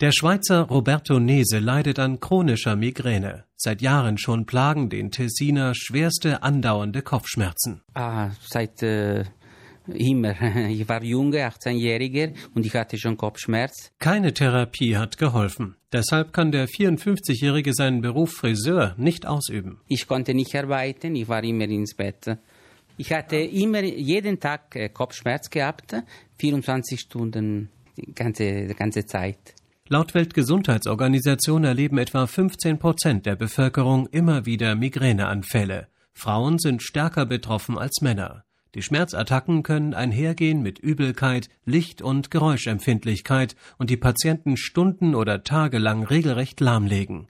Der Schweizer Roberto Nese leidet an chronischer Migräne. Seit Jahren schon plagen den Tessiner schwerste andauernde Kopfschmerzen. Ah, seit äh, immer. Ich war junge, 18-Jähriger und ich hatte schon Kopfschmerz. Keine Therapie hat geholfen. Deshalb kann der 54-Jährige seinen Beruf Friseur nicht ausüben. Ich konnte nicht arbeiten, ich war immer ins Bett. Ich hatte immer jeden Tag äh, Kopfschmerz gehabt, 24 Stunden die ganze, die ganze Zeit. Laut Weltgesundheitsorganisation erleben etwa 15 Prozent der Bevölkerung immer wieder Migräneanfälle. Frauen sind stärker betroffen als Männer. Die Schmerzattacken können einhergehen mit Übelkeit, Licht- und Geräuschempfindlichkeit und die Patienten stunden- oder tagelang regelrecht lahmlegen.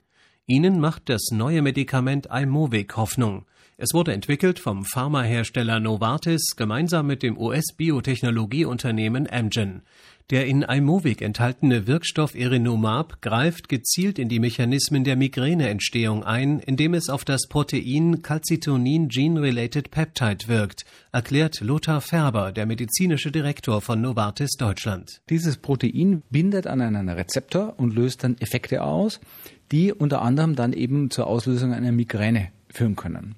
Ihnen macht das neue Medikament Imovic Hoffnung. Es wurde entwickelt vom Pharmahersteller Novartis gemeinsam mit dem US-Biotechnologieunternehmen Amgen. Der in Imovic enthaltene Wirkstoff Erinomab greift gezielt in die Mechanismen der Migräneentstehung ein, indem es auf das Protein Calcitonin Gene-Related Peptide wirkt, erklärt Lothar Färber, der medizinische Direktor von Novartis Deutschland. Dieses Protein bindet an einen Rezeptor und löst dann Effekte aus, die unter anderem dann eben zur Auslösung einer Migräne führen können.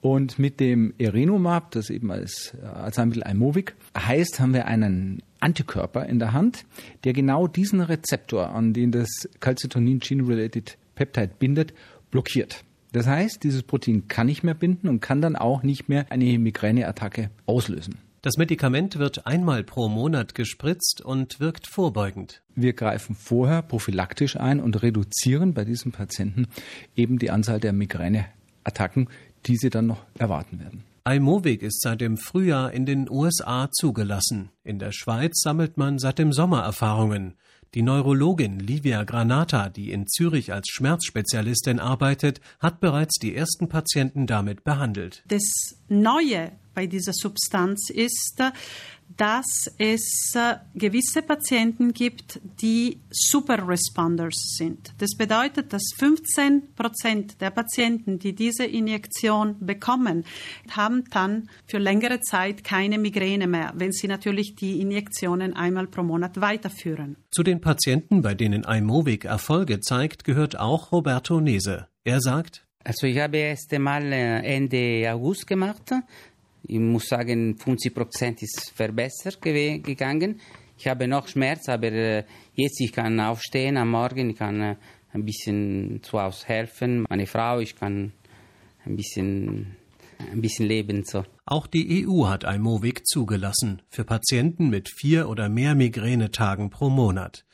Und mit dem Erenomab, das eben als Arzneimittel Imovic heißt, haben wir einen Antikörper in der Hand, der genau diesen Rezeptor, an den das Calcitonin Gene-Related Peptide bindet, blockiert. Das heißt, dieses Protein kann nicht mehr binden und kann dann auch nicht mehr eine Migräneattacke auslösen. Das Medikament wird einmal pro Monat gespritzt und wirkt vorbeugend. Wir greifen vorher prophylaktisch ein und reduzieren bei diesen Patienten eben die Anzahl der Migräneattacken, die sie dann noch erwarten werden. Imovic ist seit dem Frühjahr in den USA zugelassen. In der Schweiz sammelt man seit dem Sommer Erfahrungen. Die Neurologin Livia Granata, die in Zürich als Schmerzspezialistin arbeitet, hat bereits die ersten Patienten damit behandelt. Das Neue bei dieser Substanz ist, dass es gewisse Patienten gibt, die Super Responders sind. Das bedeutet, dass 15 Prozent der Patienten, die diese Injektion bekommen, haben dann für längere Zeit keine Migräne mehr, wenn sie natürlich die Injektionen einmal pro Monat weiterführen. Zu den Patienten, bei denen Imovic Erfolge zeigt, gehört auch Roberto Nese. Er sagt, also ich habe erst einmal Ende August gemacht. Ich muss sagen, 50 Prozent ist verbessert gegangen. Ich habe noch Schmerz, aber jetzt ich kann aufstehen am Morgen, ich kann ein bisschen zu Hause helfen. Meine Frau, ich kann ein bisschen ein bisschen leben so. Auch die EU hat Imovic zugelassen für Patienten mit vier oder mehr Migränetagen pro Monat.